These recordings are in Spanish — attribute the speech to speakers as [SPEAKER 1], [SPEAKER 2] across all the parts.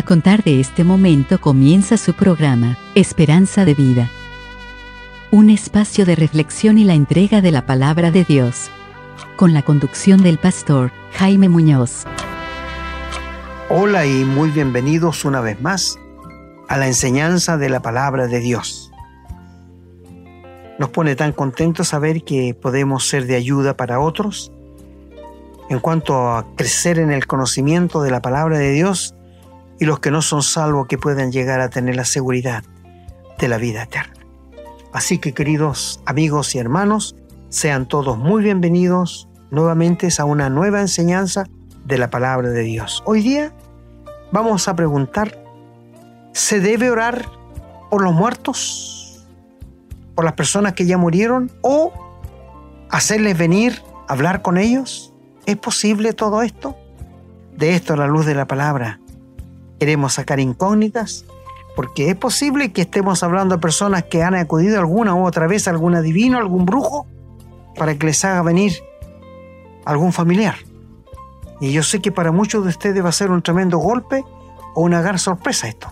[SPEAKER 1] A contar de este momento comienza su programa, Esperanza de Vida. Un espacio de reflexión y la entrega de la palabra de Dios. Con la conducción del pastor Jaime Muñoz.
[SPEAKER 2] Hola y muy bienvenidos una vez más a la enseñanza de la palabra de Dios. Nos pone tan contentos saber que podemos ser de ayuda para otros en cuanto a crecer en el conocimiento de la palabra de Dios y los que no son salvos que puedan llegar a tener la seguridad de la vida eterna. Así que queridos amigos y hermanos, sean todos muy bienvenidos nuevamente a una nueva enseñanza de la palabra de Dios. Hoy día vamos a preguntar, ¿se debe orar por los muertos? ¿Por las personas que ya murieron? ¿O hacerles venir hablar con ellos? ¿Es posible todo esto? De esto a la luz de la palabra queremos sacar incógnitas, porque es posible que estemos hablando de personas que han acudido alguna u otra vez a algún adivino, algún brujo, para que les haga venir algún familiar. Y yo sé que para muchos de ustedes va a ser un tremendo golpe o una gran sorpresa esto.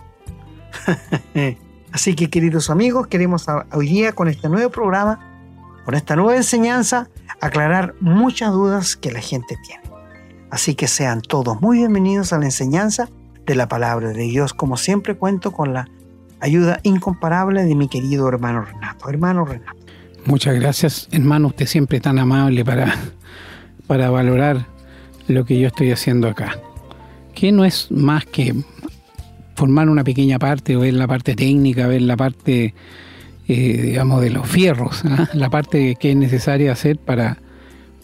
[SPEAKER 2] Así que queridos amigos, queremos hoy día con este nuevo programa, con esta nueva enseñanza, aclarar muchas dudas que la gente tiene. Así que sean todos muy bienvenidos a la enseñanza de la palabra de Dios. Como siempre cuento con la ayuda incomparable de mi querido hermano Renato. Hermano Renato.
[SPEAKER 3] Muchas gracias, hermano. Usted siempre tan amable para, para valorar lo que yo estoy haciendo acá. Que no es más que formar una pequeña parte, o ver la parte técnica, ver la parte, eh, digamos, de los fierros, ¿ah? la parte que es necesaria hacer para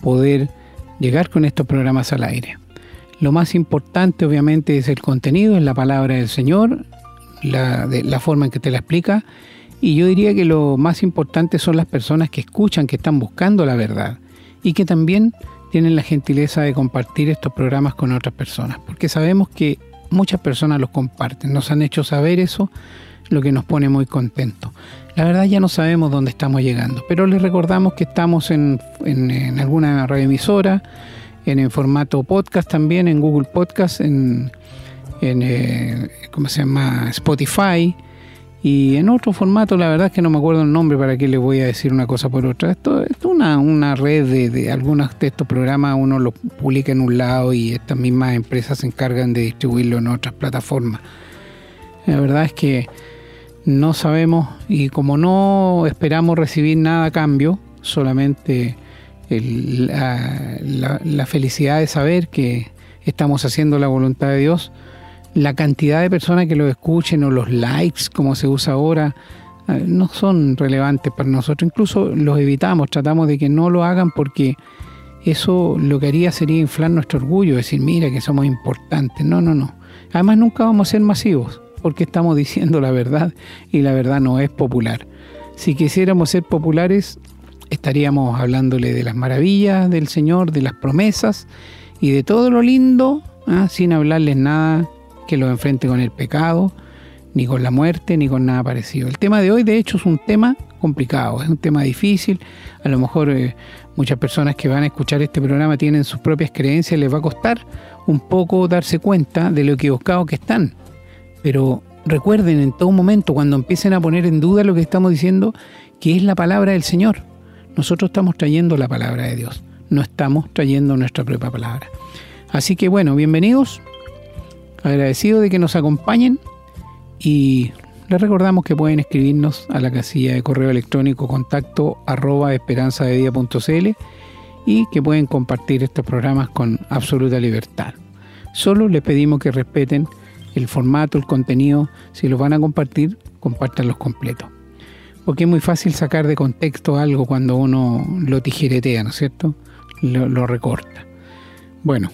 [SPEAKER 3] poder llegar con estos programas al aire. Lo más importante obviamente es el contenido, es la palabra del Señor, la, forma en que te la explica. Y yo diría que lo más importante son las personas que escuchan, que están buscando la verdad y que también tienen la gentileza de compartir estos programas con otras personas, porque sabemos que muchas personas los comparten, nos han hecho saber eso, lo que nos pone muy contentos. La verdad ya no sabemos dónde estamos llegando, pero les recordamos que estamos en, en alguna radioemisora, en el formato podcast también, en Google Podcast, en, en eh, ¿cómo se llama? Spotify. Y en otro formato, la verdad es que no me acuerdo el nombre para qué le voy a decir una cosa por otra. Esto, es una, una red de, de algunos de estos programas, uno los publica en un lado y estas mismas empresas se encargan de distribuirlo en otras plataformas. La verdad es que no sabemos y como no esperamos recibir nada a cambio, solamente la, felicidad de saber que estamos haciendo la voluntad de Dios, la cantidad de personas que lo escuchen o los likes, como se usa ahora, eh, no son relevantes para nosotros. Incluso los evitamos, tratamos de que no lo hagan porque eso lo que haría sería inflar nuestro orgullo, decir, mira que somos importantes. No, no, no. Además nunca vamos a ser masivos porque estamos diciendo la verdad y la verdad no es popular. Si quisiéramos ser populares, estaríamos hablándole de las maravillas del Señor, de las promesas y de todo lo lindo, ¿ah? sin hablarles nada que lo enfrente con el pecado, ni con la muerte, ni con nada parecido. El tema de hoy, de hecho, es un tema complicado, es un tema difícil. A lo mejor eh, muchas personas que van a escuchar este programa tienen sus propias creencias, les va a costar un poco darse cuenta de lo equivocados que están. Pero recuerden en todo momento, cuando empiecen a poner en duda lo que estamos diciendo, que es la palabra del Señor. Nosotros estamos trayendo la palabra de Dios, no estamos trayendo nuestra propia palabra. Así que bueno, bienvenidos, agradecido de que nos acompañen y les recordamos que pueden escribirnos a la casilla de correo electrónico contacto arroba y que pueden compartir estos programas con absoluta libertad. Solo les pedimos que respeten el formato, el contenido, si los van a compartir, compártanlos completos porque es muy fácil sacar de contexto algo cuando uno lo tijeretea, ¿no es cierto? Lo, recorta. Bueno,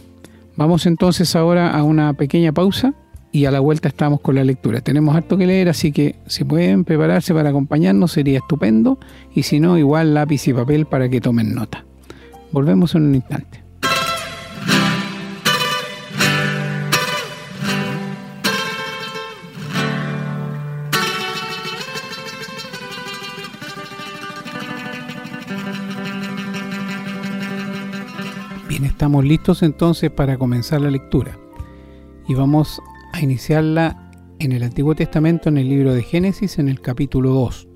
[SPEAKER 3] vamos entonces ahora a una pequeña pausa y a la vuelta estamos con la lectura. Tenemos harto que leer, así que si pueden prepararse para acompañarnos sería estupendo y si no, igual lápiz y papel para que tomen nota. Volvemos en un instante. Estamos listos entonces para comenzar la lectura y vamos a iniciarla en el Antiguo Testamento en el libro de Génesis en el capítulo 2,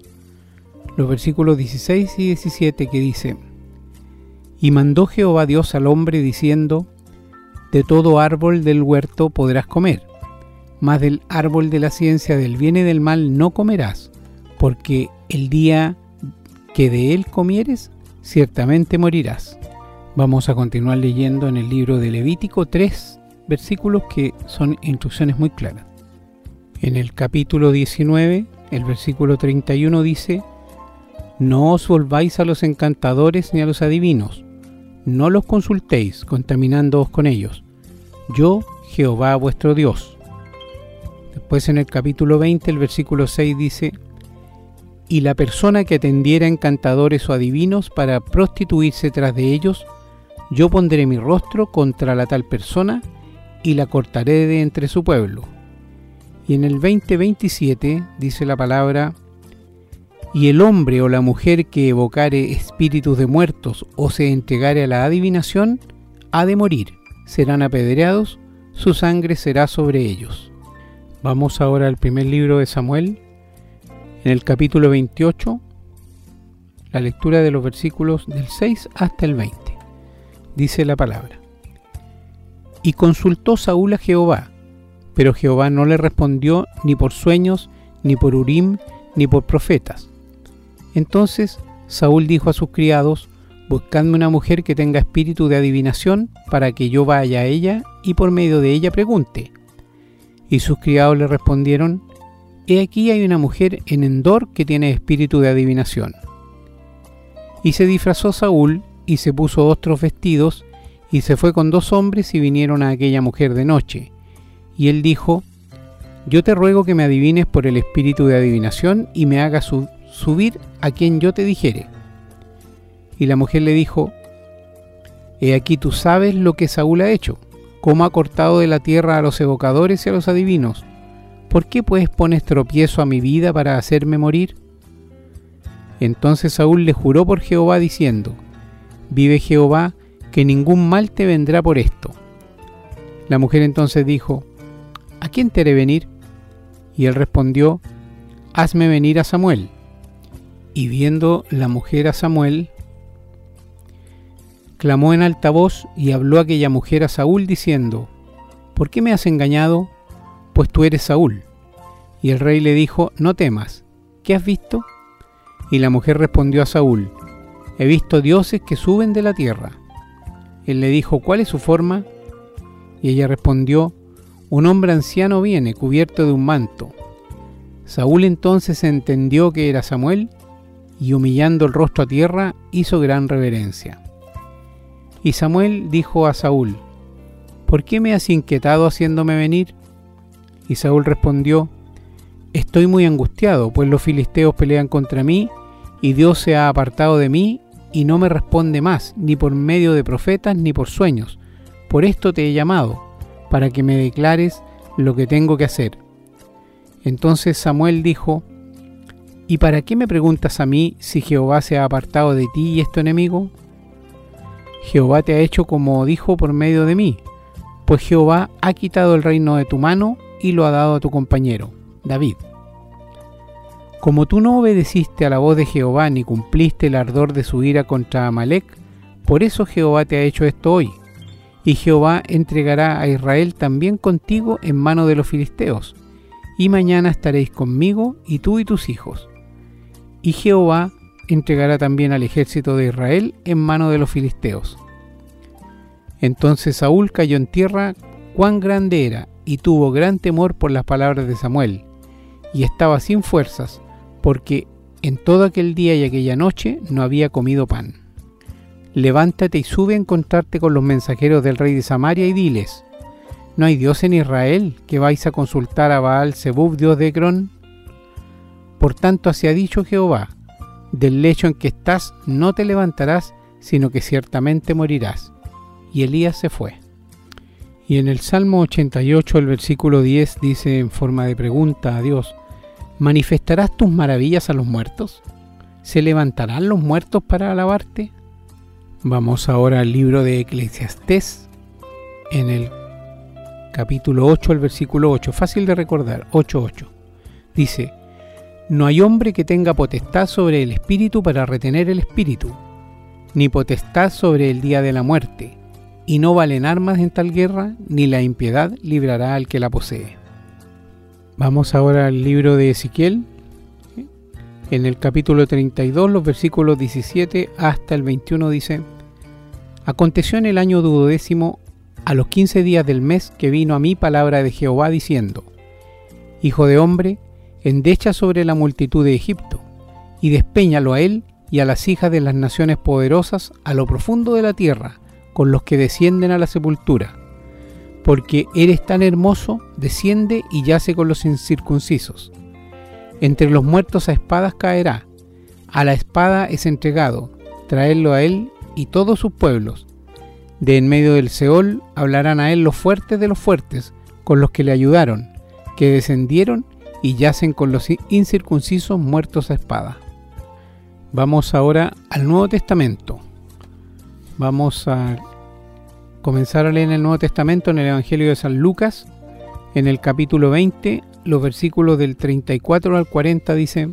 [SPEAKER 3] los versículos 16 y 17 que dice, Y mandó Jehová Dios al hombre diciendo, De todo árbol del huerto podrás comer, mas del árbol de la ciencia del bien y del mal no comerás, porque el día que de él comieres, ciertamente morirás. Vamos a continuar leyendo en el libro de Levítico 3 versículos que son instrucciones muy claras. En el capítulo 19, el versículo 31 dice, No os volváis a los encantadores ni a los adivinos, no los consultéis, contaminándoos con ellos. Yo, Jehová vuestro Dios. Después en el capítulo 20, el versículo 6 dice, Y la persona que atendiera encantadores o adivinos para prostituirse tras de ellos, yo pondré mi rostro contra la tal persona y la cortaré de entre su pueblo. Y en el 2027 dice la palabra, y el hombre o la mujer que evocare espíritus de muertos o se entregare a la adivinación, ha de morir, serán apedreados, su sangre será sobre ellos. Vamos ahora al primer libro de Samuel, en el capítulo 28, la lectura de los versículos del 6 hasta el 20. Dice la palabra. Y consultó Saúl a Jehová, pero Jehová no le respondió ni por sueños, ni por Urim, ni por profetas. Entonces Saúl dijo a sus criados, Buscadme una mujer que tenga espíritu de adivinación, para que yo vaya a ella y por medio de ella pregunte. Y sus criados le respondieron, He aquí hay una mujer en Endor que tiene espíritu de adivinación. Y se disfrazó Saúl y se puso otros vestidos y se fue con dos hombres y vinieron a aquella mujer de noche. Y él dijo, Yo te ruego que me adivines por el espíritu de adivinación y me hagas subir a quien yo te dijere. Y la mujer le dijo, He aquí tú sabes lo que Saúl ha hecho, cómo ha cortado de la tierra a los evocadores y a los adivinos. ¿Por qué pues pones tropiezo a mi vida para hacerme morir? Entonces Saúl le juró por Jehová diciendo, Vive Jehová, que ningún mal te vendrá por esto. La mujer entonces dijo, ¿A quién te haré venir? Y él respondió, Hazme venir a Samuel. Y viendo la mujer a Samuel, clamó en alta voz y habló aquella mujer a Saúl diciendo, ¿Por qué me has engañado? Pues tú eres Saúl. Y el rey le dijo, No temas, ¿qué has visto? Y la mujer respondió a Saúl, He visto dioses que suben de la tierra. Él le dijo, ¿cuál es su forma? Y ella respondió, un hombre anciano viene cubierto de un manto. Saúl entonces entendió que era Samuel y humillando el rostro a tierra hizo gran reverencia. Y Samuel dijo a Saúl, ¿por qué me has inquietado haciéndome venir? Y Saúl respondió, Estoy muy angustiado, pues los filisteos pelean contra mí, y Dios se ha apartado de mí y no me responde más, ni por medio de profetas, ni por sueños. Por esto te he llamado, para que me declares lo que tengo que hacer. Entonces Samuel dijo, ¿Y para qué me preguntas a mí si Jehová se ha apartado de ti y es tu enemigo? Jehová te ha hecho como dijo por medio de mí, pues Jehová ha quitado el reino de tu mano y lo ha dado a tu compañero, David. Como tú no obedeciste a la voz de Jehová ni cumpliste el ardor de su ira contra Amalek, por eso Jehová te ha hecho esto hoy. Y Jehová entregará a Israel también contigo en mano de los filisteos. Y mañana estaréis conmigo y tú y tus hijos. Y Jehová entregará también al ejército de Israel en mano de los filisteos. Entonces Saúl cayó en tierra cuán grande era, y tuvo gran temor por las palabras de Samuel, y estaba sin fuerzas, porque en todo aquel día y aquella noche no había comido pan. Levántate y sube a encontrarte con los mensajeros del rey de Samaria y diles, ¿no hay Dios en Israel que vais a consultar a Baal Zebub, Dios de Ecrón? Por tanto así ha dicho Jehová, del lecho en que estás no te levantarás, sino que ciertamente morirás. Y Elías se fue. Y en el Salmo 88, el versículo 10 dice en forma de pregunta a Dios, ¿Manifestarás tus maravillas a los muertos? ¿Se levantarán los muertos para alabarte? Vamos ahora al libro de Eclesiastés, en el capítulo 8, el versículo 8, fácil de recordar, 8.8. Dice, no hay hombre que tenga potestad sobre el espíritu para retener el espíritu, ni potestad sobre el día de la muerte, y no valen armas en tal guerra, ni la impiedad librará al que la posee. Vamos ahora al libro de Ezequiel, en el capítulo 32, los versículos 17 hasta el 21 dice, Aconteció en el año duodécimo, a los quince días del mes, que vino a mí palabra de Jehová diciendo, Hijo de hombre, endecha sobre la multitud de Egipto, y despeñalo a él y a las hijas de las naciones poderosas a lo profundo de la tierra, con los que descienden a la sepultura. Porque eres tan hermoso, desciende y yace con los incircuncisos. Entre los muertos a espadas caerá, a la espada es entregado, traedlo a él y todos sus pueblos. De en medio del Seol hablarán a él los fuertes de los fuertes, con los que le ayudaron, que descendieron y yacen con los incircuncisos muertos a espada. Vamos ahora al Nuevo Testamento. Vamos a comenzar a leer en el Nuevo Testamento en el Evangelio de San Lucas, en el capítulo 20, los versículos del 34 al 40 dice,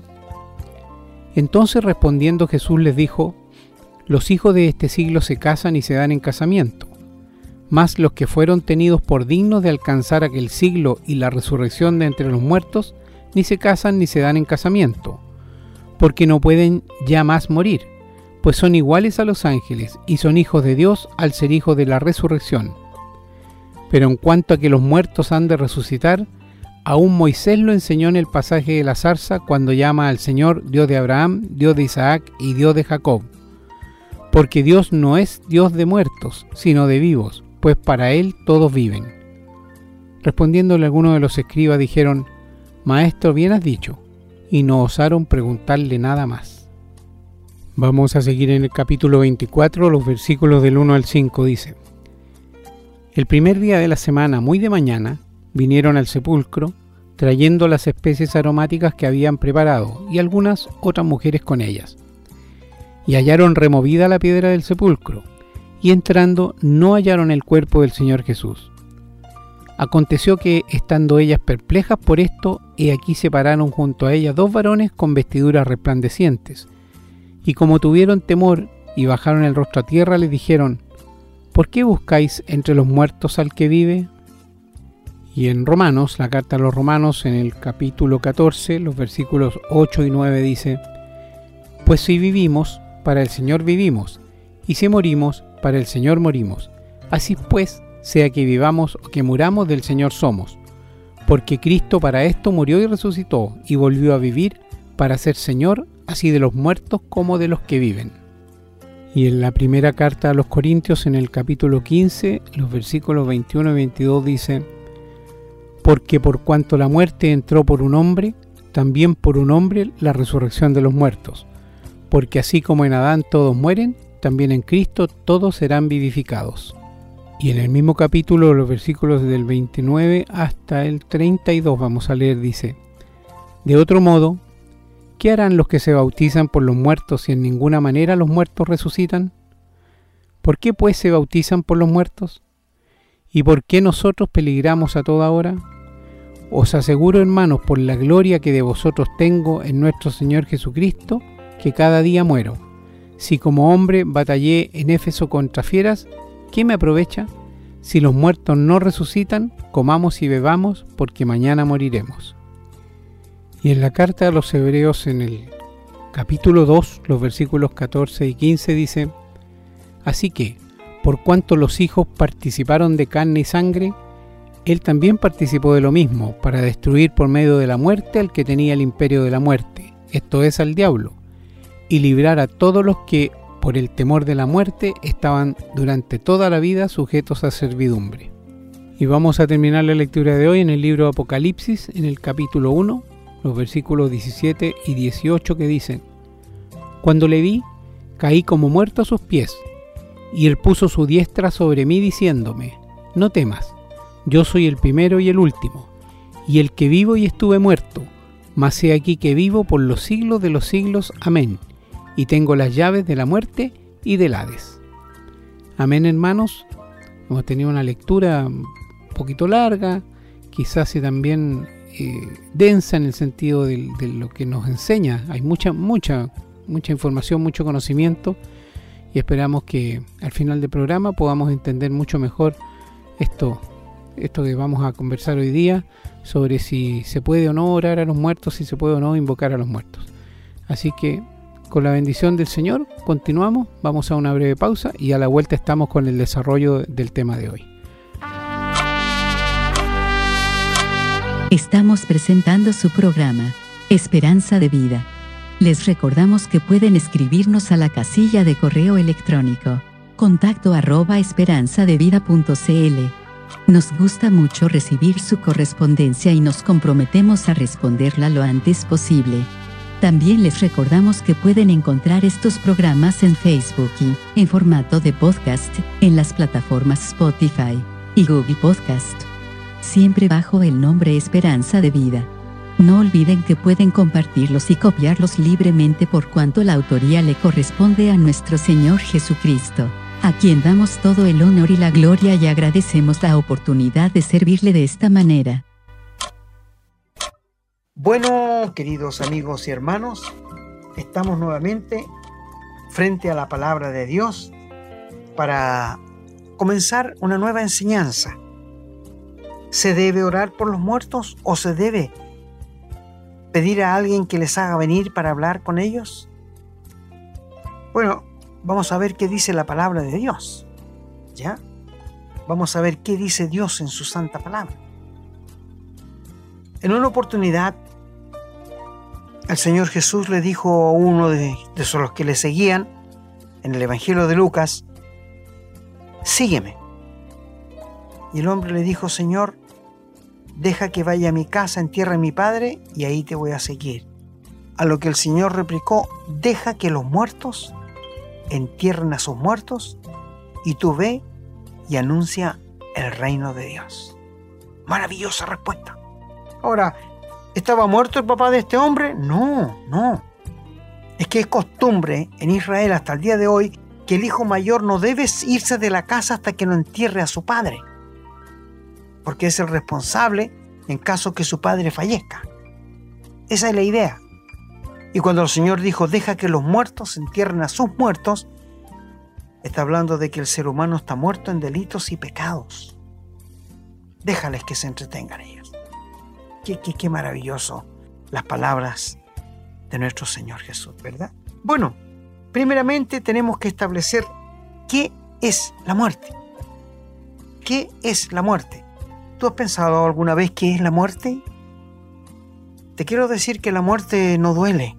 [SPEAKER 3] Entonces respondiendo Jesús les dijo, Los hijos de este siglo se casan y se dan en casamiento, mas los que fueron tenidos por dignos de alcanzar aquel siglo y la resurrección de entre los muertos, ni se casan ni se dan en casamiento, porque no pueden ya más morir, pues son iguales a los ángeles y son hijos de Dios al ser hijos de la resurrección. Pero en cuanto a que los muertos han de resucitar, aún Moisés lo enseñó en el pasaje de la zarza cuando llama al Señor Dios de Abraham, Dios de Isaac y Dios de Jacob. Porque Dios no es Dios de muertos, sino de vivos, pues para Él todos viven. Respondiéndole algunos de los escribas dijeron, Maestro, bien has dicho, y no osaron preguntarle nada más. Vamos a seguir en el capítulo 24, los versículos del 1 al 5 dice, El primer día de la semana, muy de mañana, vinieron al sepulcro, trayendo las especies aromáticas que habían preparado, y algunas otras mujeres con ellas. Y hallaron removida la piedra del sepulcro, y entrando no hallaron el cuerpo del Señor Jesús. Aconteció que, estando ellas perplejas por esto, he aquí se pararon junto a ellas dos varones con vestiduras resplandecientes. Y como tuvieron temor y bajaron el rostro a tierra, le dijeron, ¿Por qué buscáis entre los muertos al que vive? Y en Romanos, la carta a los Romanos, en el capítulo 14, los versículos 8 y 9 dice, Pues si vivimos, para el Señor vivimos, y si morimos, para el Señor morimos. Así pues, sea que vivamos o que muramos, del Señor somos. Porque Cristo para esto murió y resucitó y volvió a vivir para ser Señor así de los muertos como de los que viven. Y en la primera carta a los Corintios, en el capítulo 15, los versículos 21 y 22 dice, Porque por cuanto la muerte entró por un hombre, también por un hombre la resurrección de los muertos. Porque así como en Adán todos mueren, también en Cristo todos serán vivificados. Y en el mismo capítulo, los versículos del 29 hasta el 32, vamos a leer, dice, De otro modo, ¿qué harán los que se bautizan por los muertos si en ninguna manera los muertos resucitan? ¿Por qué pues se bautizan por los muertos? ¿Y por qué nosotros peligramos a toda hora? Os aseguro, hermanos, por la gloria que de vosotros tengo en nuestro Señor Jesucristo, que cada día muero. Si como hombre batallé en Éfeso contra fieras, ¿qué me aprovecha? Si los muertos no resucitan, comamos y bebamos, porque mañana moriremos. Y en la carta a los Hebreos, en el capítulo 2, los versículos 14 y 15, dice, Así que, por cuanto los hijos participaron de carne y sangre, él también participó de lo mismo, para destruir por medio de la muerte al que tenía el imperio de la muerte, esto es al diablo, y librar a todos los que por el temor de la muerte, estaban durante toda la vida sujetos a servidumbre. Y vamos a terminar la lectura de hoy en el libro Apocalipsis, en el capítulo 1, los versículos 17 y 18 que dicen, Cuando le vi, caí como muerto a sus pies, y él puso su diestra sobre mí diciéndome, No temas, yo soy el primero y el último, y el que vivo y estuve muerto, mas he aquí que vivo por los siglos de los siglos. Amén y tengo las llaves de la muerte y del Hades. Amén, hermanos. Hemos tenido una lectura un poquito larga, quizás y también eh, densa en el sentido de, lo que nos enseña. Hay mucha, mucha, mucha información, mucho conocimiento y esperamos que al final del programa podamos entender mucho mejor esto, esto que vamos a conversar hoy día sobre si se puede o no orar a los muertos, si se puede o no invocar a los muertos. Así que con la bendición del Señor continuamos, vamos a una breve pausa y a la vuelta estamos con el desarrollo del tema de hoy.
[SPEAKER 1] Estamos presentando su programa, Esperanza de Vida. Les recordamos que pueden escribirnos a la casilla de correo electrónico, contacto arroba esperanzadevida.cl. Nos gusta mucho recibir su correspondencia y nos comprometemos a responderla lo antes posible. También les recordamos que pueden encontrar estos programas en Facebook y, en formato de podcast, en las plataformas Spotify y Google Podcast siempre bajo el nombre Esperanza de Vida. No olviden que pueden compartirlos y copiarlos libremente por cuanto la autoría le corresponde a nuestro Señor Jesucristo, a quien damos todo el honor y la gloria y agradecemos la oportunidad de servirle de esta manera.
[SPEAKER 2] Bueno, queridos amigos y hermanos, estamos nuevamente frente a la palabra de Dios para comenzar una nueva enseñanza ¿Se debe orar por los muertos o se debe pedir a alguien que les haga venir para hablar con ellos? Bueno, vamos a ver qué dice la palabra de Dios. ¿Ya? Vamos a ver qué dice Dios en su santa palabra. En una oportunidad, el Señor Jesús le dijo a uno de, de los que le seguían en el Evangelio de Lucas, sígueme. Y el hombre le dijo, Señor, deja que vaya a mi casa, entierre a mi padre y ahí te voy a seguir. A lo que el Señor replicó, deja que los muertos entierren a sus muertos y tú ve y anuncia el reino de Dios. Maravillosa respuesta. Ahora, ¿estaba muerto el papá de este hombre? No, no. Es que es costumbre en Israel hasta el día de hoy que el hijo mayor no debe irse de la casa hasta que no entierre a su padre porque es el responsable en caso que su padre fallezca. Esa es la idea. Y cuando el Señor dijo, deja que los muertos entierren a sus muertos, está hablando de que el ser humano está muerto en delitos y pecados. Déjales que se entretengan ellos. Qué, qué, qué maravilloso las palabras de nuestro Señor Jesús, ¿verdad? Bueno, primeramente tenemos que establecer qué es la muerte. ¿Qué es la muerte? ¿Tú has pensado alguna vez qué es la muerte? Te quiero decir que la muerte no duele.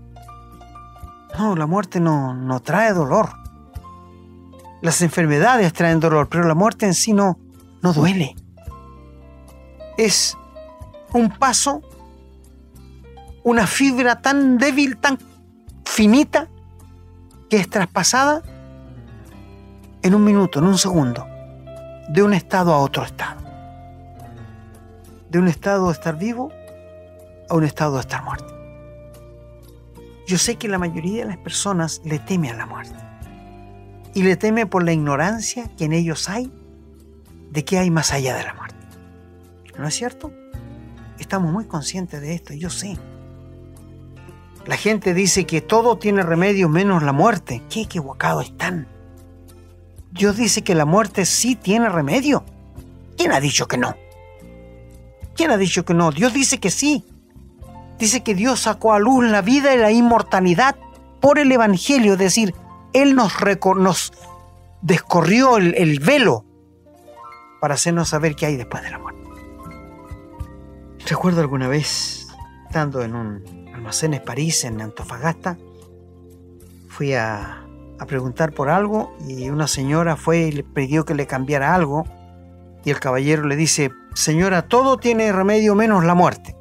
[SPEAKER 2] No, la muerte no, no trae dolor. Las enfermedades traen dolor, pero la muerte en sí no, no duele. Es un paso, una fibra tan débil, tan finita, que es traspasada en un minuto, en un segundo, de un estado a otro estado de un estado de estar vivo a un estado de estar muerto. Yo sé que la mayoría de las personas le teme a la muerte. Y le teme por la ignorancia que en ellos hay de qué hay más allá de la muerte. ¿No es cierto? Estamos muy conscientes de esto, yo sé. La gente dice que todo tiene remedio menos la muerte. Qué equivocado están. Dios dice que la muerte sí tiene remedio. ¿Quién ha dicho que no? ¿Quién ha dicho que no? Dios dice que sí. Dice que Dios sacó a luz la vida y la inmortalidad por el Evangelio, es decir, Él nos, descorrió el, el velo para hacernos saber qué hay después de la muerte. Recuerdo alguna vez, estando en un almacén en París, en Antofagasta, fui a, a preguntar por algo y una señora fue y le pidió que le cambiara algo y el caballero le dice, señora, todo tiene remedio menos la muerte.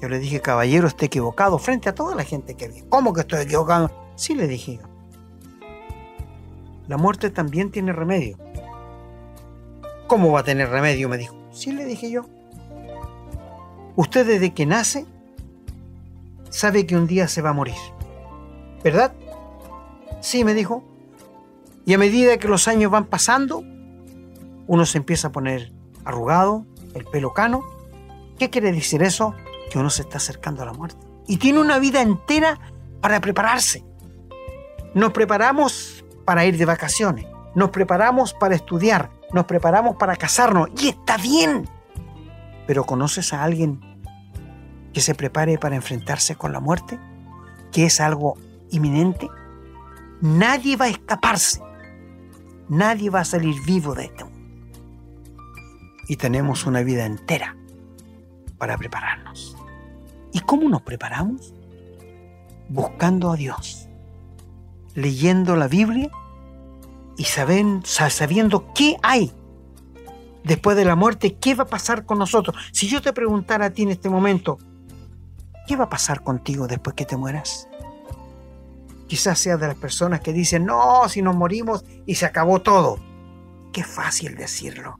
[SPEAKER 2] Yo le dije, caballero, está equivocado frente a toda la gente que vi. ¿Cómo que estoy equivocado? Sí, le dije yo. La muerte también tiene remedio. ¿Cómo va a tener remedio? Me dijo. Sí, le dije yo. Usted desde que nace sabe que un día se va a morir. ¿Verdad? Sí, me dijo. Y a medida que los años van pasando, uno se empieza a poner arrugado, el pelo cano. ¿Qué quiere decir eso? Que uno se está acercando a la muerte. Y tiene una vida entera para prepararse. Nos preparamos para ir de vacaciones, nos preparamos para estudiar, nos preparamos para casarnos y está bien. Pero ¿conoces a alguien que se prepare para enfrentarse con la muerte? ¿Que es algo inminente? Nadie va a escaparse. Nadie va a salir vivo de este. Y tenemos una vida entera para prepararnos. ¿Y cómo nos preparamos? Buscando a Dios, leyendo la Biblia y sabiendo qué hay después de la muerte, qué va a pasar con nosotros. Si yo te preguntara a ti en este momento, ¿qué va a pasar contigo después que te mueras? Quizás sea de las personas que dicen, no, si nos morimos y se acabó todo. Qué fácil decirlo.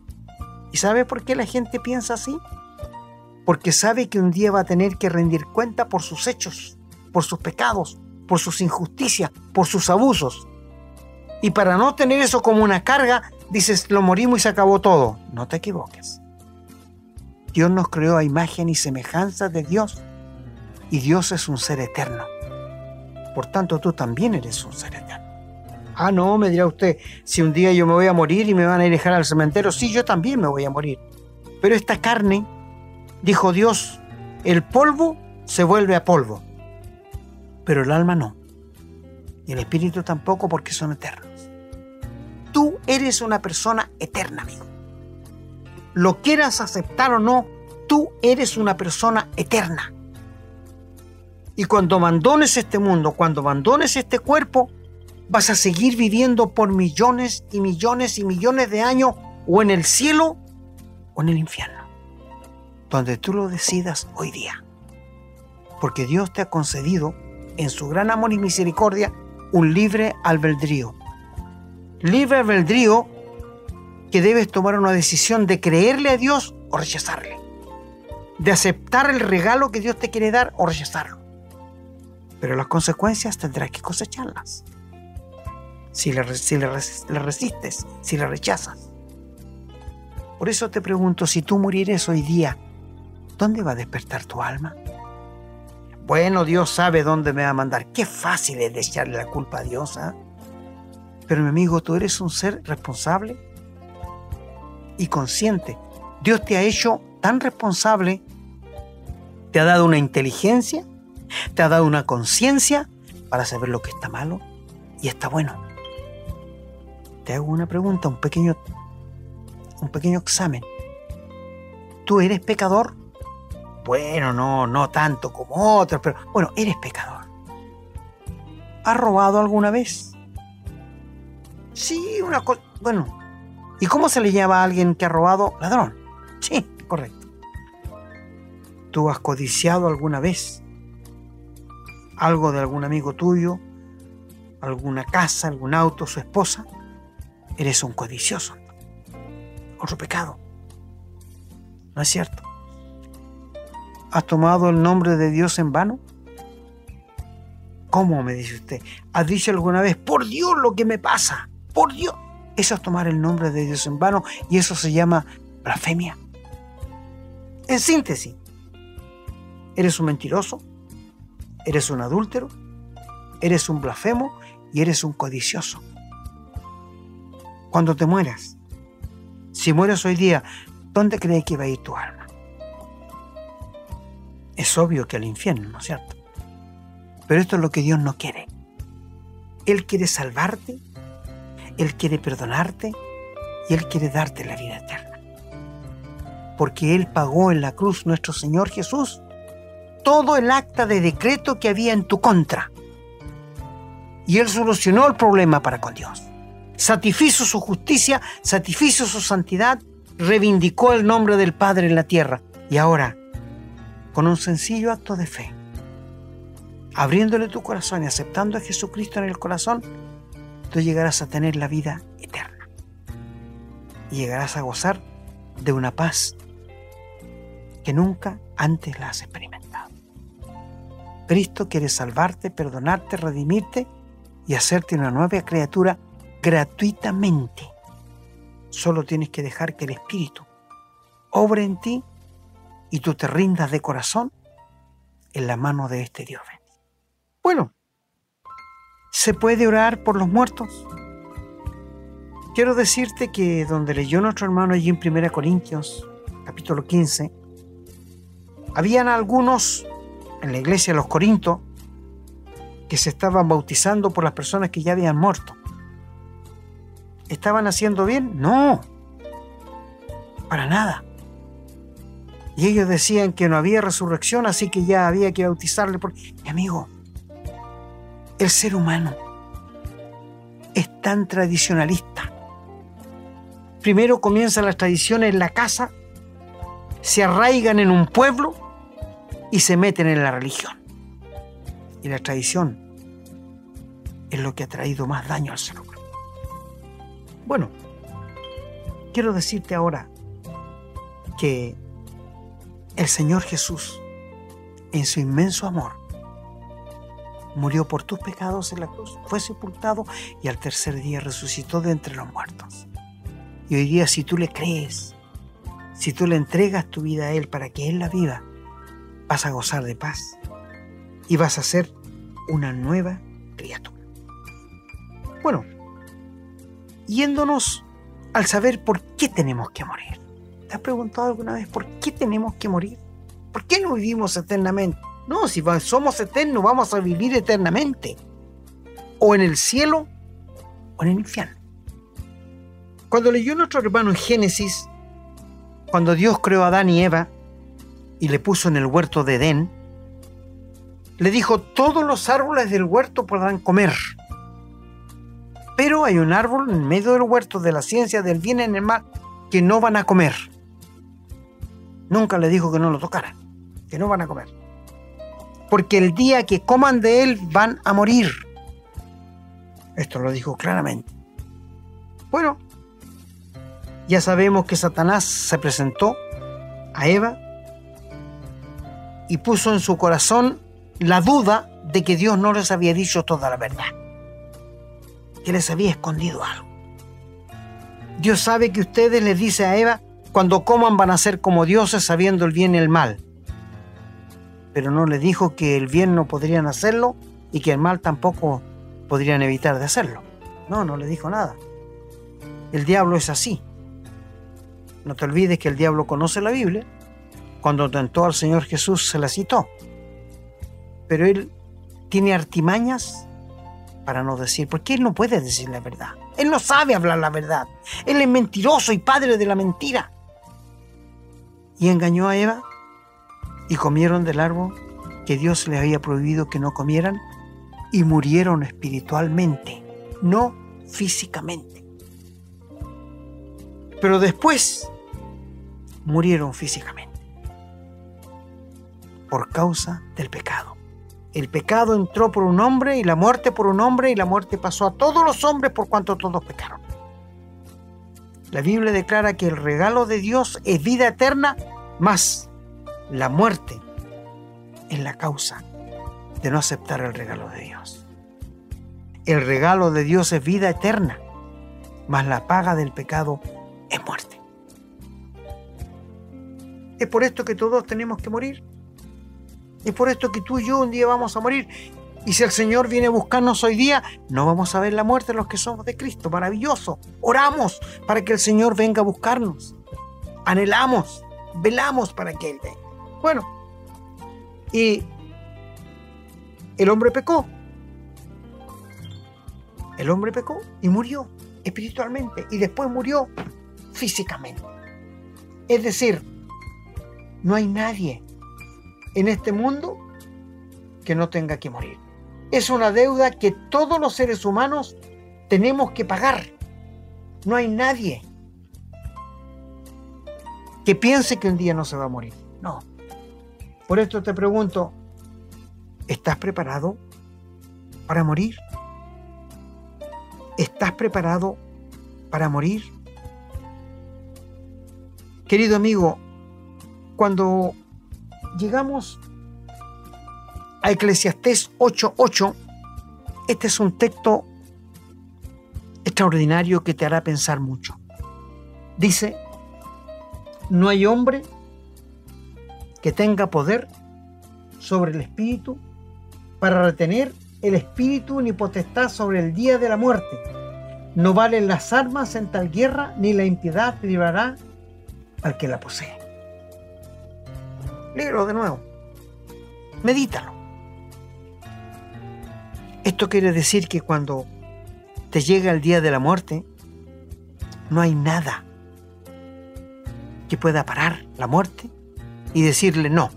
[SPEAKER 2] ¿Y sabe por qué la gente piensa así? Porque sabe que un día va a tener que rendir cuenta por sus hechos, por sus pecados, por sus injusticias, por sus abusos. Y para no tener eso como una carga, dices, lo morimos y se acabó todo. No te equivoques. Dios nos creó a imagen y semejanza de Dios. Y Dios es un ser eterno. Por tanto, tú también eres un ser eterno. Ah, no, me dirá usted, si un día yo me voy a morir y me van a ir a dejar al cementerio, sí, yo también me voy a morir. Pero esta carne, dijo Dios, el polvo se vuelve a polvo, pero el alma no. Y el espíritu tampoco porque son eternos. Tú eres una persona eterna, amigo. Lo quieras aceptar o no, tú eres una persona eterna. Y cuando abandones este mundo, cuando abandones este cuerpo, vas a seguir viviendo por millones y millones y millones de años o en el cielo o en el infierno. Donde tú lo decidas hoy día. Porque Dios te ha concedido, en su gran amor y misericordia, un libre albedrío. Libre albedrío que debes tomar una decisión de creerle a Dios o rechazarle. De aceptar el regalo que Dios te quiere dar o rechazarlo pero las consecuencias tendrás que cosecharlas. Si le, resistes, si le rechazas. Por eso te pregunto, si tú murieres hoy día, ¿dónde va a despertar tu alma? Bueno, Dios sabe dónde me va a mandar. Qué fácil es echarle la culpa a Dios. ¿ah? Pero mi amigo, tú eres un ser responsable y consciente. Dios te ha hecho tan responsable, te ha dado una inteligencia te ha dado una conciencia para saber lo que está malo y está bueno. Te hago una pregunta, un pequeño, un pequeño examen. ¿Tú eres pecador? Bueno, no, no tanto como otros, pero bueno, eres pecador. ¿Has robado alguna vez? Sí, una cosa. Bueno, ¿y cómo se le llama a alguien que ha robado? Ladrón. Sí, correcto. ¿Tú has codiciado alguna vez? algo de algún amigo tuyo, alguna casa, algún auto, su esposa, eres un codicioso. Otro pecado. ¿No es cierto? ¿Has tomado el nombre de Dios en vano? ¿Cómo me dice usted? ¿Has dicho alguna vez, por Dios lo que me pasa? Por Dios. Eso es tomar el nombre de Dios en vano y eso se llama blasfemia. En síntesis, ¿eres un mentiroso? Eres un adúltero, eres un blasfemo y eres un codicioso. Cuando te mueras, si mueres hoy día, ¿dónde crees que va a ir tu alma? Es obvio que al infierno, ¿no es cierto? Pero esto es lo que Dios no quiere. Él quiere salvarte, Él quiere perdonarte y Él quiere darte la vida eterna. Porque Él pagó en la cruz nuestro Señor Jesús todo el acta de decreto que había en tu contra. Y Él solucionó el problema para con Dios. Satisfizo su justicia, satisfizo su santidad, reivindicó el nombre del Padre en la tierra. Y ahora, con un sencillo acto de fe, abriéndole tu corazón y aceptando a Jesucristo en el corazón, tú llegarás a tener la vida eterna. Y llegarás a gozar de una paz que nunca antes la has experimentado. Cristo quiere salvarte, perdonarte, redimirte y hacerte una nueva criatura gratuitamente. Solo tienes que dejar que el Espíritu obre en ti y tú te rindas de corazón en la mano de este Dios bendito. Bueno, ¿se puede orar por los muertos? Quiero decirte que donde leyó nuestro hermano allí en 1 Corintios, capítulo 15, habían algunos en la iglesia de los Corintos que se estaban bautizando por las personas que ya habían muerto. ¿Estaban haciendo bien? No, para nada. Y ellos decían que no había resurrección, así que ya había que bautizarle. Porque, mi amigo, el ser humano es tan tradicionalista. Primero comienzan las tradiciones en la casa, se arraigan en un pueblo y se meten en la religión. Y la tradición es lo que ha traído más daño al ser humano. Bueno, quiero decirte ahora que el Señor Jesús, en su inmenso amor, murió por tus pecados en la cruz, fue sepultado y al tercer día resucitó de entre los muertos. Y hoy día si tú le crees, si tú le entregas tu vida a Él para que Él la viva, vas a gozar de paz y vas a ser una nueva criatura. Bueno, yéndonos al saber por qué tenemos que morir. ¿Te has preguntado alguna vez por qué tenemos que morir? ¿Por qué no vivimos eternamente? No, si somos eternos vamos a vivir eternamente. O en el cielo o en el infierno. Cuando leyó nuestro hermano en Génesis, cuando Dios creó a Adán y Eva y le puso en el huerto de Edén, le dijo, todos los árboles del huerto podrán comer. Pero hay un árbol en medio del huerto de la ciencia del bien en el mal que no van a comer. Nunca le dijo que no lo tocaran, que no van a comer. Porque el día que coman de él van a morir. Esto lo dijo claramente. Bueno, ya sabemos que Satanás se presentó a Eva y puso en su corazón la duda de que Dios no les había dicho toda la verdad, que les había escondido algo. Dios sabe que ustedes les dice a Eva, cuando coman van a ser como dioses sabiendo el bien y el mal. Pero no le dijo que el bien no podrían hacerlo y que el mal tampoco podrían evitar de hacerlo. No, no le dijo nada. El diablo es así. No te olvides que el diablo conoce la Biblia. Cuando tentó al Señor Jesús se la citó. Pero él tiene artimañas para no decir, porque él no puede decir la verdad. Él no sabe hablar la verdad. Él es mentiroso y padre de la mentira y engañó a Eva y comieron del árbol que Dios les había prohibido que no comieran y murieron espiritualmente, no físicamente. Pero después murieron físicamente por causa del pecado. El pecado entró por un hombre y la muerte por un hombre y la muerte pasó a todos los hombres por cuanto todos pecaron. La Biblia declara que el regalo de Dios es vida eterna, más la muerte es la causa de no aceptar el regalo de Dios. El regalo de Dios es vida eterna, más la paga del pecado es muerte. Es por esto que todos tenemos que morir. Es por esto que tú y yo un día vamos a morir. Y si el Señor viene a buscarnos hoy día, no vamos a ver la muerte los que somos de Cristo. Maravilloso. Oramos para que el Señor venga a buscarnos. Anhelamos, velamos para que Él venga. Bueno, y el hombre pecó. El hombre pecó y murió espiritualmente y después murió físicamente. Es decir, no hay nadie en este mundo que no tenga que morir es una deuda que todos los seres humanos tenemos que pagar. No hay nadie que piense que un día no se va a morir. No. Por esto te pregunto, ¿estás preparado para morir? ¿Estás preparado para morir? Querido amigo, cuando llegamos a Eclesiastés 8:8, este es un texto extraordinario que te hará pensar mucho. Dice, no hay hombre que tenga poder sobre el espíritu para retener el espíritu ni potestad sobre el día de la muerte. No valen las armas en tal guerra, ni la impiedad librará al que la posee. Léelo de nuevo. Medítalo. Esto quiere decir que cuando te llega el día de la muerte, no hay nada que pueda parar la muerte y decirle no,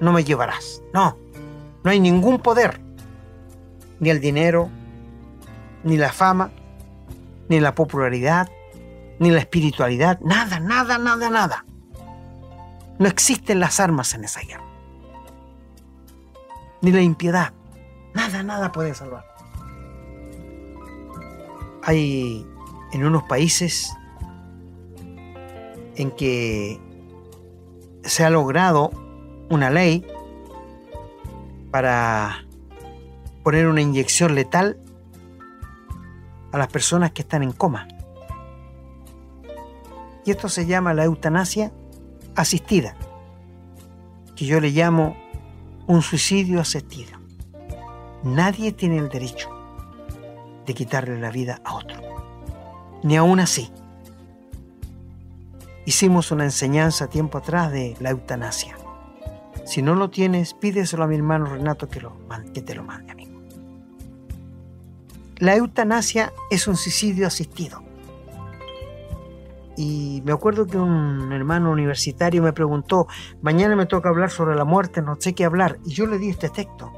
[SPEAKER 2] no me llevarás. No, no hay ningún poder, ni el dinero, ni la fama, ni la popularidad, ni la espiritualidad, nada, nada, nada, nada. No existen las armas en esa guerra. Ni la impiedad. Nada, nada puede salvar. Hay en unos países en que se ha logrado una ley para poner una inyección letal a las personas que están en coma. Y esto se llama la eutanasia asistida, que yo le llamo un suicidio asistido. Nadie tiene el derecho de quitarle la vida a otro, ni aún así. Hicimos una enseñanza tiempo atrás de la eutanasia. Si no lo tienes, pídeselo a mi hermano Renato que, lo, que te lo mande, amigo. La eutanasia es un suicidio asistido. Y me acuerdo que un hermano universitario me preguntó, mañana me toca hablar sobre la muerte, no sé qué hablar. Y yo le di este texto.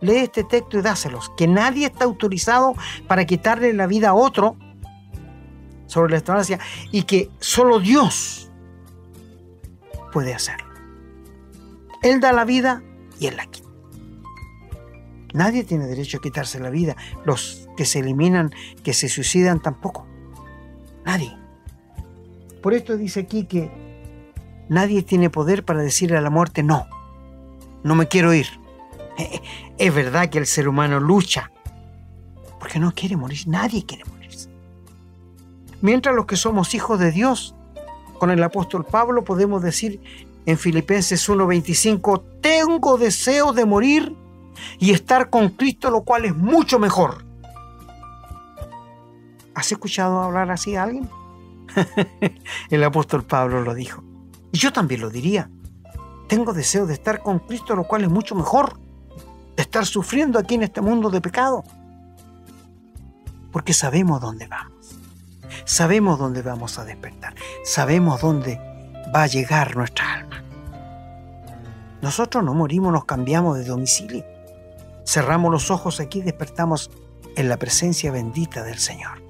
[SPEAKER 2] Lee este texto y dáselos, que nadie está autorizado para quitarle la vida a otro sobre la eutanasia y que solo Dios puede hacerlo. Él da la vida y Él la quita. Nadie tiene derecho a quitarse la vida. Los que se eliminan, que se suicidan tampoco. Nadie. Por esto dice aquí que nadie tiene poder para decirle a la muerte, no, no me quiero ir. Es verdad que el ser humano lucha porque no quiere morir, nadie quiere morir. Mientras los que somos hijos de Dios, con el apóstol Pablo podemos decir en Filipenses 1:25, tengo deseo de morir y estar con Cristo, lo cual es mucho mejor. ¿Has escuchado hablar así a alguien? el apóstol Pablo lo dijo. Y yo también lo diría. Tengo deseo de estar con Cristo, lo cual es mucho mejor. De estar sufriendo aquí en este mundo de pecado. Porque sabemos dónde vamos. Sabemos dónde vamos a despertar. Sabemos dónde va a llegar nuestra alma. Nosotros no morimos, nos cambiamos de domicilio. Cerramos los ojos aquí y despertamos en la presencia bendita del Señor.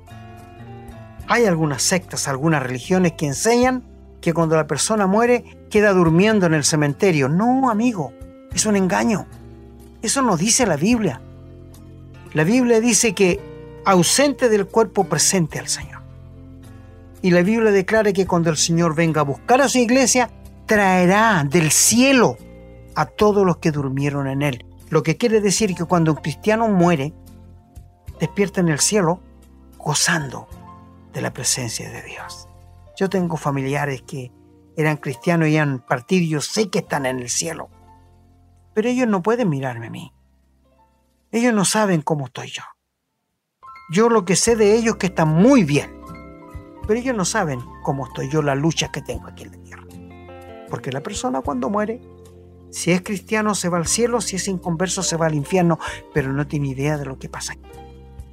[SPEAKER 2] Hay algunas sectas, algunas religiones que enseñan que cuando la persona muere queda durmiendo en el cementerio. No, amigo, es un engaño. Eso no dice la Biblia. La Biblia dice que ausente del cuerpo presente al Señor. Y la Biblia declara que cuando el Señor venga a buscar a su iglesia, traerá del cielo a todos los que durmieron en él. Lo que quiere decir que cuando un cristiano muere, despierta en el cielo gozando de la presencia de Dios. Yo tengo familiares que eran cristianos y han partido, yo sé que están en el cielo, pero ellos no pueden mirarme a mí. Ellos no saben cómo estoy yo. Yo lo que sé de ellos es que están muy bien. Pero ellos no saben cómo estoy yo, la lucha que tengo aquí en la tierra. Porque la persona cuando muere, si es cristiano se va al cielo, si es inconverso se va al infierno, pero no tiene idea de lo que pasa aquí.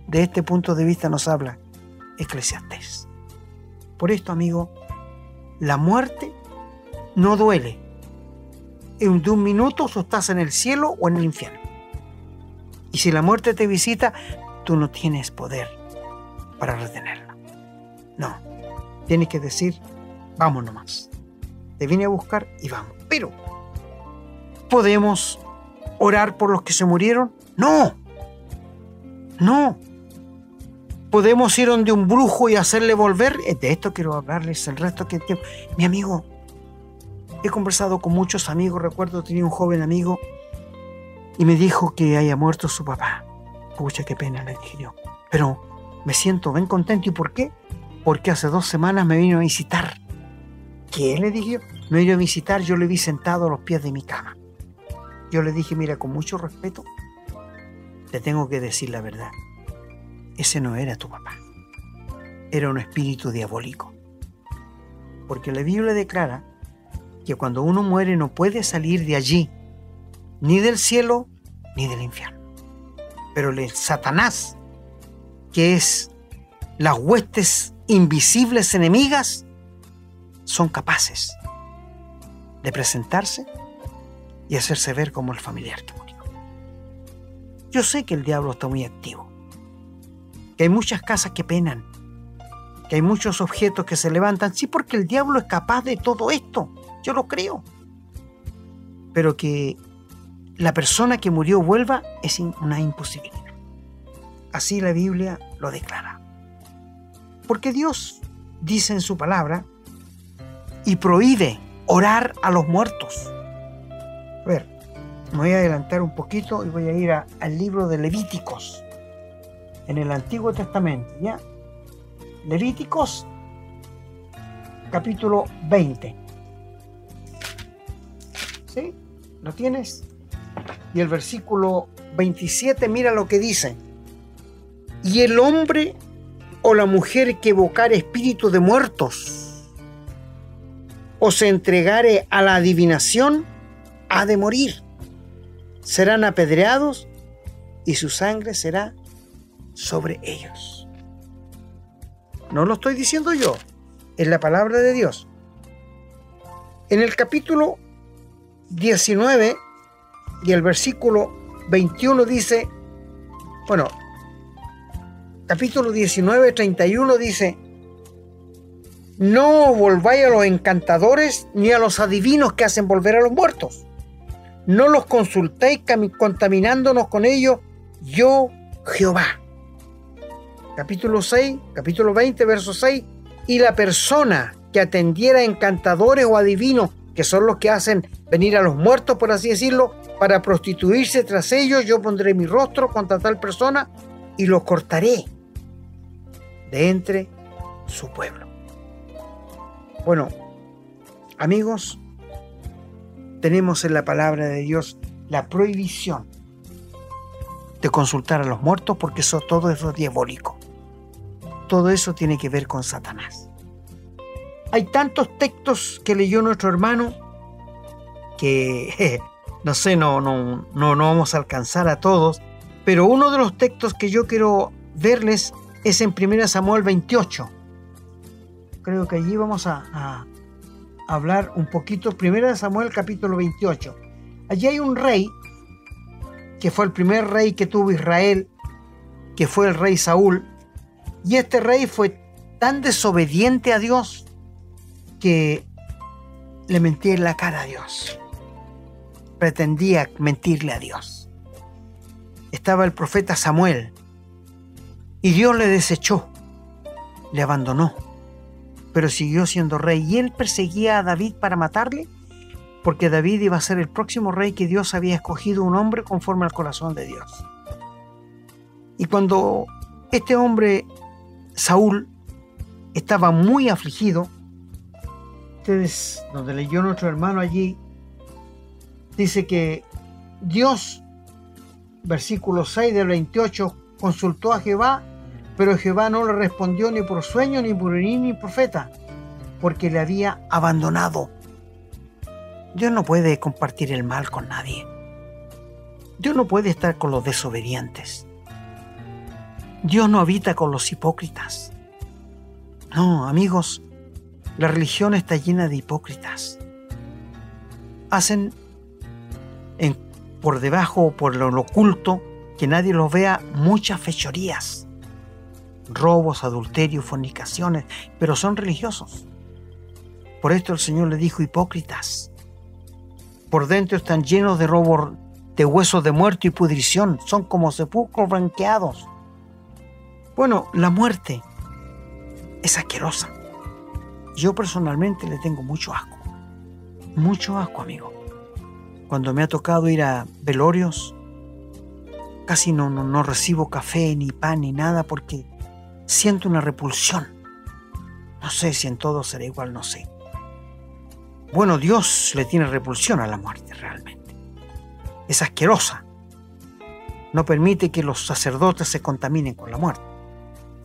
[SPEAKER 2] De este punto de vista nos habla Eclesiastés. Por esto, amigo, la muerte no duele. En un minuto tú estás en el cielo o en el infierno. Y si la muerte te visita, tú no tienes poder para retenerla. No, tienes que decir, vamos nomás. Te vine a buscar y vamos. Pero, ¿podemos orar por los que se murieron? No, no. ¿Podemos ir donde un brujo y hacerle volver? Eh, de esto quiero hablarles el resto que Mi amigo, he conversado con muchos amigos, recuerdo tenía un joven amigo y me dijo que haya muerto su papá. Pucha, qué pena, le dije yo. Pero me siento bien contento. ¿Y por qué? porque hace dos semanas me vino a visitar. ¿Qué le dije Me vino a visitar, yo le vi sentado a los pies de mi cama. Yo le dije, mira, con mucho respeto, te tengo que decir la verdad. Ese no era tu papá. Era un espíritu diabólico. Porque la Biblia declara que cuando uno muere no puede salir de allí, ni del cielo ni del infierno. Pero el Satanás, que es las huestes invisibles enemigas, son capaces de presentarse y hacerse ver como el familiar que murió. Yo sé que el diablo está muy activo, que hay muchas casas que penan, que hay muchos objetos que se levantan, sí porque el diablo es capaz de todo esto, yo lo creo, pero que la persona que murió vuelva es una imposibilidad. Así la Biblia lo declara. Porque Dios dice en su palabra y prohíbe orar a los muertos. A ver, me voy a adelantar un poquito y voy a ir al libro de Levíticos, en el Antiguo Testamento, ¿ya? Levíticos, capítulo 20. ¿Sí? ¿Lo tienes? Y el versículo 27, mira lo que dice. Y el hombre o la mujer que evocare espíritu de muertos o se entregare a la adivinación, ha de morir. Serán apedreados y su sangre será sobre ellos. No lo estoy diciendo yo, es la palabra de Dios. En el capítulo 19 y el versículo 21 dice, bueno, capítulo 19, 31 dice, no volváis a los encantadores ni a los adivinos que hacen volver a los muertos. No los consultéis contaminándonos con ellos, yo Jehová. Capítulo 6, capítulo 20, verso 6. Y la persona que atendiera encantadores o adivinos, que son los que hacen venir a los muertos, por así decirlo, para prostituirse tras ellos, yo pondré mi rostro contra tal persona y los cortaré de entre su pueblo. Bueno, amigos, tenemos en la palabra de Dios la prohibición de consultar a los muertos porque eso todo es diabólico. Todo eso tiene que ver con Satanás. Hay tantos textos que leyó nuestro hermano que no sé, no, no, no, no vamos a alcanzar a todos, pero uno de los textos que yo quiero verles es en 1 Samuel 28. Creo que allí vamos a, hablar un poquito. 1 Samuel capítulo 28. Allí hay un rey que fue el primer rey que tuvo Israel, que fue el rey Saúl. Y este rey fue tan desobediente a Dios que le mentía en la cara a Dios. Pretendía mentirle a Dios. Estaba el profeta Samuel, y Dios le desechó, le abandonó, pero siguió siendo rey. Y él perseguía a David para matarle, porque David iba a ser el próximo rey que Dios había escogido, un hombre conforme al corazón de Dios. Y cuando este hombre, Saúl, estaba muy afligido, ustedes, donde leyó nuestro hermano allí, dice que Dios, versículo 6 del 28, consultó a Jehová pero Jehová no le respondió ni por sueño, ni por ni profeta, porque le había abandonado. Dios no puede compartir el mal con nadie. Dios no puede estar con los desobedientes. Dios no habita con los hipócritas. No, amigos, la religión está llena de hipócritas. Hacen por debajo o por lo oculto, que nadie los vea, muchas fechorías robos, adulterios, fornicaciones, pero son religiosos. Por esto el Señor le dijo hipócritas. Por dentro están llenos de robos, de huesos de muerto y pudrición, son como sepulcros blanqueados. Bueno, la muerte es asquerosa. Yo personalmente le tengo mucho asco. Mucho asco, amigo. Cuando me ha tocado ir a velorios, casi no, no, no recibo café, ni pan, ni nada, porque siento una repulsión. No sé si en todo será igual, no sé. Bueno, Dios le tiene repulsión a la muerte realmente. Es asquerosa. No permite que los sacerdotes se contaminen con la muerte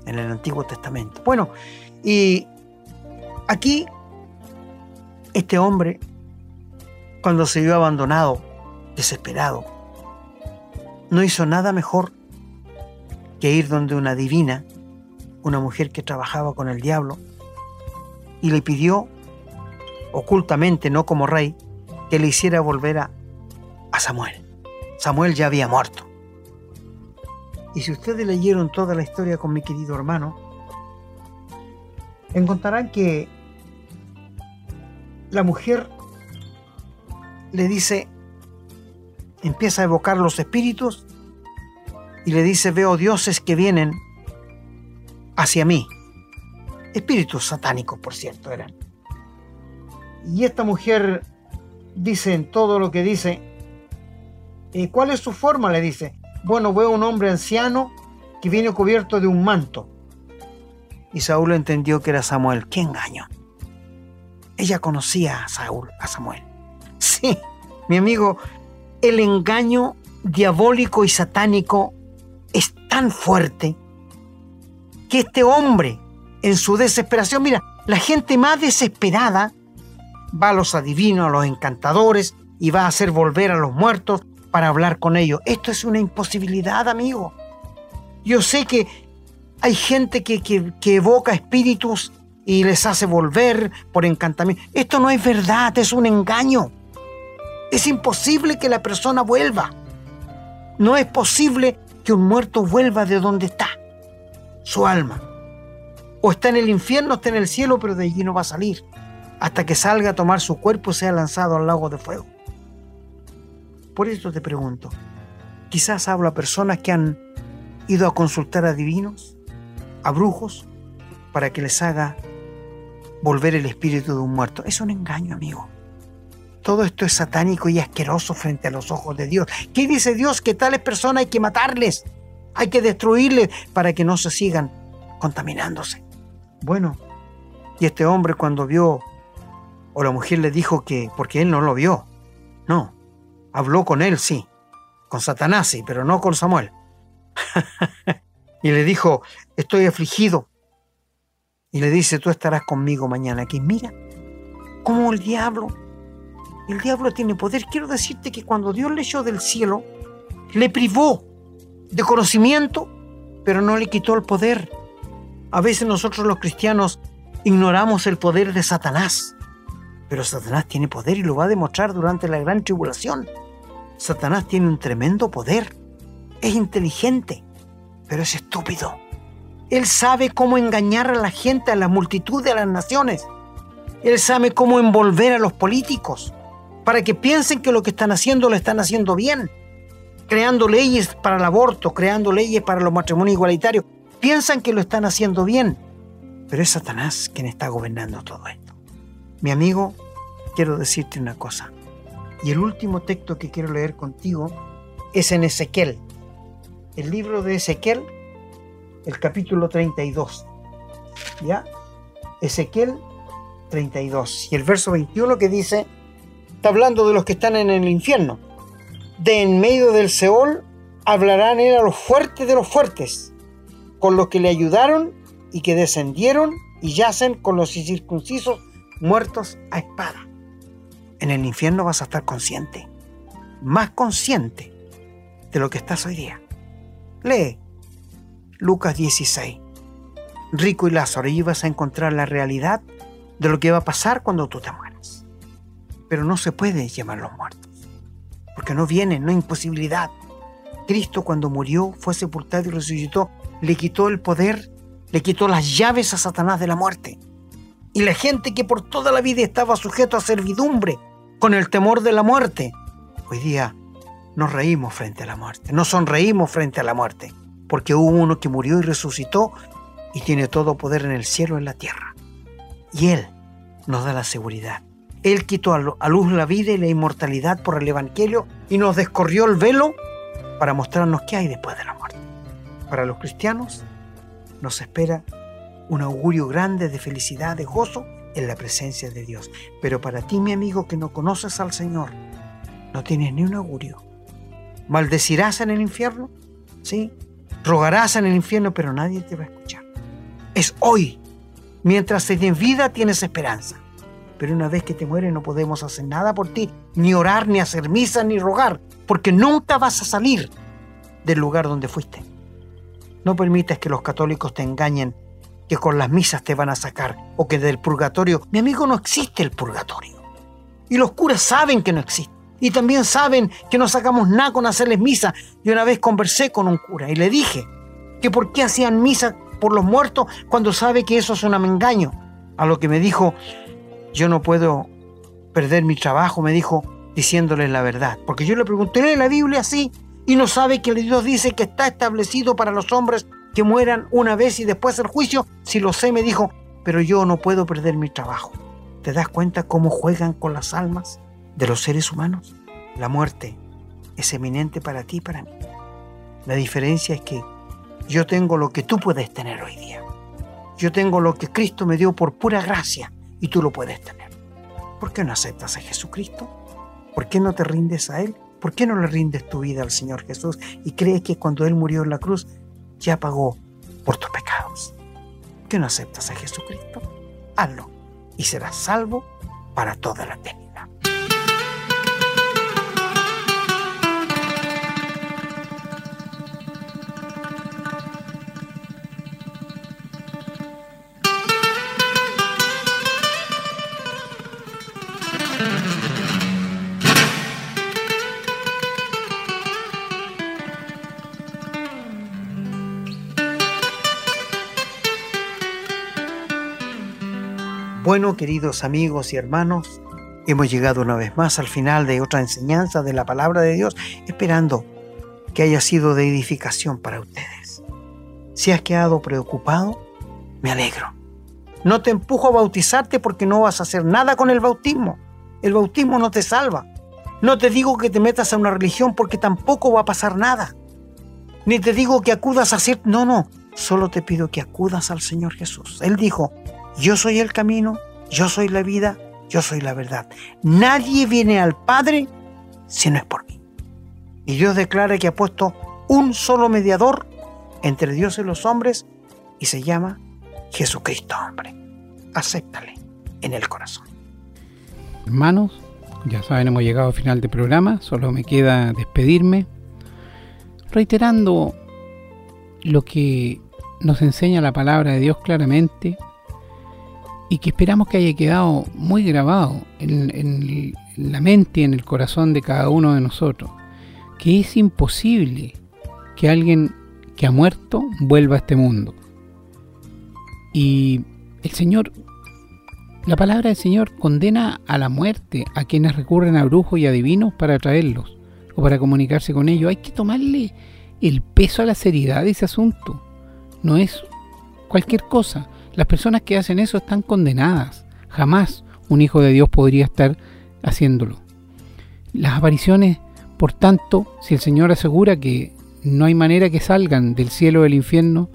[SPEAKER 2] en el Antiguo Testamento. Bueno, y aquí este hombre, cuando se vio abandonado, desesperado, no hizo nada mejor que ir donde una divina, una mujer que trabajaba con el diablo, y le pidió, ocultamente, no como rey, que le hiciera volver a, a Samuel. Samuel ya había muerto. Y si ustedes leyeron toda la historia con mi querido hermano, encontrarán que la mujer le dice, empieza a evocar los espíritus y le dice, veo dioses que vienen hacia mí. Espíritus satánicos, por cierto, eran. Y esta mujer dice en todo lo que dice, ¿y ¿cuál es su forma? Le dice, bueno, veo un hombre anciano que viene cubierto de un manto. Y Saúl entendió que era Samuel. ¡Qué engaño! Ella conocía a Saúl, a Samuel. Sí, mi amigo, el engaño diabólico y satánico es tan fuerte que este hombre, en su desesperación, mira, la gente más desesperada va a los adivinos, a los encantadores y va a hacer volver a los muertos para hablar con ellos. Esto es una imposibilidad, amigo. Yo sé que hay gente que, evoca espíritus y les hace volver por encantamiento. Esto no es verdad, es un engaño. Es imposible que la persona vuelva. No es posible que un muerto vuelva de donde está, su alma. O está en el infierno, está en el cielo, pero de allí no va a salir, hasta que salga a tomar su cuerpo y sea lanzado al lago de fuego. Por eso te pregunto, quizás hablo a personas que han ido a consultar a divinos, a brujos, para que les haga volver el espíritu de un muerto. Es un engaño, amigo. Todo esto es satánico y asqueroso frente a los ojos de Dios. ¿Qué dice Dios? Que tales personas hay que matarles, hay que destruirles para que no se sigan contaminándose. Bueno, y este hombre cuando vio, o la mujer le dijo que, porque él no lo vio, no, habló con él, sí, con Satanás, sí, pero no con Samuel. y le dijo, estoy afligido. Y le dice, tú estarás conmigo mañana aquí. Mira, cómo el diablo el diablo tiene poder. Quiero decirte que cuando Dios le echó del cielo, le privó de conocimiento, pero no le quitó el poder. A veces nosotros los cristianos ignoramos el poder de Satanás, pero Satanás tiene poder y lo va a demostrar durante la gran tribulación. Satanás tiene un tremendo poder. Es inteligente, pero es estúpido. Él sabe cómo engañar a la gente, a la multitud de las naciones. Él sabe cómo envolver a los políticos para que piensen que lo que están haciendo lo están haciendo bien, creando leyes para el aborto, creando leyes para los matrimonios igualitarios. Piensan que lo están haciendo bien, pero es Satanás quien está gobernando todo esto. Mi amigo, quiero decirte una cosa. Y el último texto que quiero leer contigo es en Ezequiel. El libro de Ezequiel, el capítulo 32. ¿Ya? Ezequiel 32. Y el verso 21 que dice, está hablando de los que están en el infierno. De en medio del Seol hablarán él a los fuertes de los fuertes, con los que le ayudaron y que descendieron y yacen con los incircuncisos muertos a espada. En el infierno vas a estar consciente, más consciente de lo que estás hoy día. Lee Lucas 16. Rico y Lázaro, y vas a encontrar la realidad de lo que va a pasar cuando tú te mueras pero no se puede llamar los muertos, porque no vienen, no hay imposibilidad. Cristo cuando murió, fue sepultado y resucitó, le quitó el poder, le quitó las llaves a Satanás de la muerte. Y la gente que por toda la vida estaba sujeto a servidumbre, con el temor de la muerte, hoy día nos reímos frente a la muerte, nos sonreímos frente a la muerte, porque hubo uno que murió y resucitó y tiene todo poder en el cielo y en la tierra. Y Él nos da la seguridad él quitó a luz la vida y la inmortalidad por el Evangelio y nos descorrió el velo para mostrarnos qué hay después de la muerte. Para los cristianos nos espera un augurio grande de felicidad, de gozo en la presencia de Dios. Pero para ti, mi amigo, que no conoces al Señor, no tienes ni un augurio. ¿Maldecirás en el infierno? Sí. Rogarás en el infierno, pero nadie te va a escuchar. Es hoy. Mientras tienes vida, tienes esperanza. Pero una vez que te mueres no podemos hacer nada por ti, ni orar, ni hacer misa, ni rogar, porque nunca vas a salir del lugar donde fuiste. No permitas que los católicos te engañen que con las misas te van a sacar o que del purgatorio. Mi amigo, no existe el purgatorio. Y los curas saben que no existe. Y también saben que no sacamos nada con hacerles misa. Y una vez conversé con un cura y le dije que por qué hacían misa por los muertos cuando sabe que eso es un engaño. A lo que me dijo, yo no puedo perder mi trabajo, me dijo, diciéndole la verdad. Porque yo le pregunté, ¿lee la Biblia así? Y no sabe que Dios dice que está establecido para los hombres que mueran una vez y después el juicio. Si lo sé, me dijo, pero yo no puedo perder mi trabajo. ¿Te das cuenta cómo juegan con las almas de los seres humanos? La muerte es eminente para ti y para mí. La diferencia es que yo tengo lo que tú puedes tener hoy día. Yo tengo lo que Cristo me dio por pura gracia y tú lo puedes tener. ¿Por qué no aceptas a Jesucristo? ¿Por qué no te rindes a Él? ¿Por qué no le rindes tu vida al Señor Jesús y crees que cuando Él murió en la cruz ya pagó por tus pecados? ¿Por qué no aceptas a Jesucristo? Hazlo y serás salvo para toda la eternidad. Bueno, queridos amigos y hermanos, hemos llegado una vez más al final de otra enseñanza de la palabra de Dios, esperando que haya sido de edificación para ustedes. Si has quedado preocupado, me alegro. No te empujo a bautizarte porque no vas a hacer nada con el bautismo. El bautismo no te salva. No te digo que te metas a una religión porque tampoco va a pasar nada. Ni te digo que acudas a hacer... No, no. Solo te pido que acudas al Señor Jesús. Él dijo, yo soy el camino, yo soy la vida, yo soy la verdad. Nadie viene al Padre si no es por mí. Y Dios declara que ha puesto un solo mediador entre Dios y los hombres y se llama Jesucristo, hombre. Acéptale en el corazón.
[SPEAKER 3] Hermanos, ya saben, hemos llegado al final del programa, solo me queda despedirme, reiterando lo que nos enseña la palabra de Dios claramente, y que esperamos que haya quedado muy grabado en, la mente y en el corazón de cada uno de nosotros, que es imposible que alguien que ha muerto vuelva a este mundo. Y el Señor, la palabra del Señor condena a la muerte a quienes recurren a brujos y adivinos para atraerlos o para comunicarse con ellos. Hay que tomarle el peso a la seriedad de ese asunto. No es cualquier cosa. Las personas que hacen eso están condenadas. Jamás un hijo de Dios podría estar haciéndolo. Las apariciones, por tanto, si el Señor asegura que no hay manera que salgan del cielo o del infierno,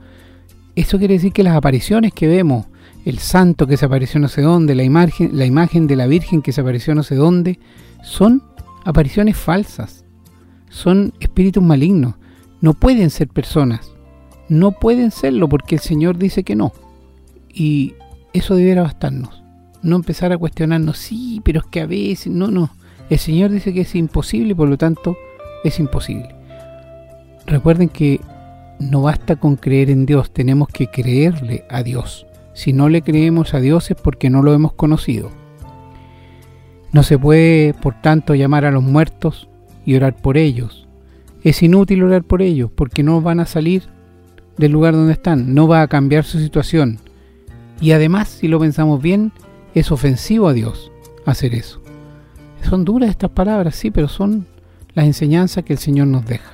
[SPEAKER 3] eso quiere decir que las apariciones que vemos, el santo que se apareció no sé dónde, la imagen, la imagen de la Virgen que se apareció no sé dónde, son apariciones falsas, son espíritus malignos, no pueden ser personas, no pueden serlo porque el Señor dice que no. Y eso debiera bastarnos. No empezar a cuestionarnos, sí, pero es que a veces, no, no. El Señor dice que es imposible, por lo tanto, es imposible. Recuerden que no basta con creer en Dios, tenemos que creerle a Dios. Si no le creemos a Dios es porque no lo hemos conocido. No se puede, por tanto, llamar a los muertos y orar por ellos. Es inútil orar por ellos porque no van a salir del lugar donde están, no va a cambiar su situación, y además, si lo pensamos bien, es ofensivo a Dios hacer eso. Son duras estas palabras, sí, pero son las enseñanzas que el Señor nos deja.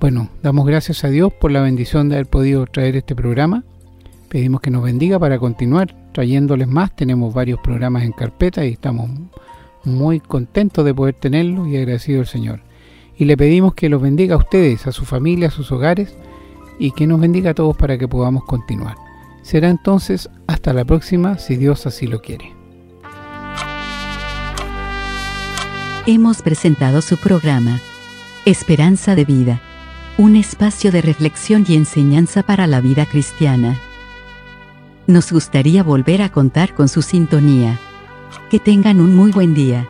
[SPEAKER 3] Bueno, damos gracias a Dios por la bendición de haber podido traer este programa. Pedimos que nos bendiga para continuar trayéndoles más. Tenemos varios programas en carpeta y estamos muy contentos de poder tenerlos y agradecido al Señor. Y le pedimos que los bendiga a ustedes, a su familia, a sus hogares y que nos bendiga a todos para que podamos continuar. Será entonces hasta la próxima si Dios así lo quiere.
[SPEAKER 1] Hemos presentado su programa, Esperanza de Vida, un espacio de reflexión y enseñanza para la vida cristiana. Nos gustaría volver a contar con su sintonía. Que tengan un muy buen día.